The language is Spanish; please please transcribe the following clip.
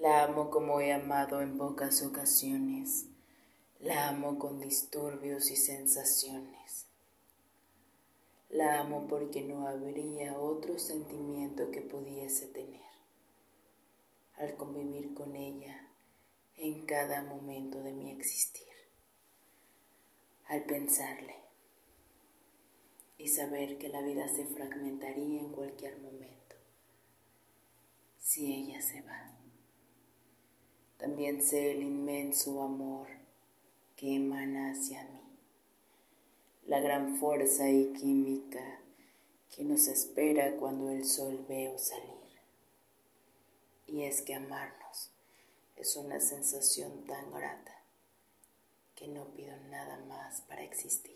La amo como he amado en pocas ocasiones. La amo con disturbios y sensaciones. La amo porque no habría otro sentimiento que pudiese tener. Al convivir con ella en cada momento de mi existir. Al pensarle y saber que la vida se fragmentaría en cualquier momento si ella se va. También sé el inmenso amor que emana hacia mí, la gran fuerza y química que nos espera cuando el sol veo salir. Y es que amarnos es una sensación tan grata que no pido nada más para existir.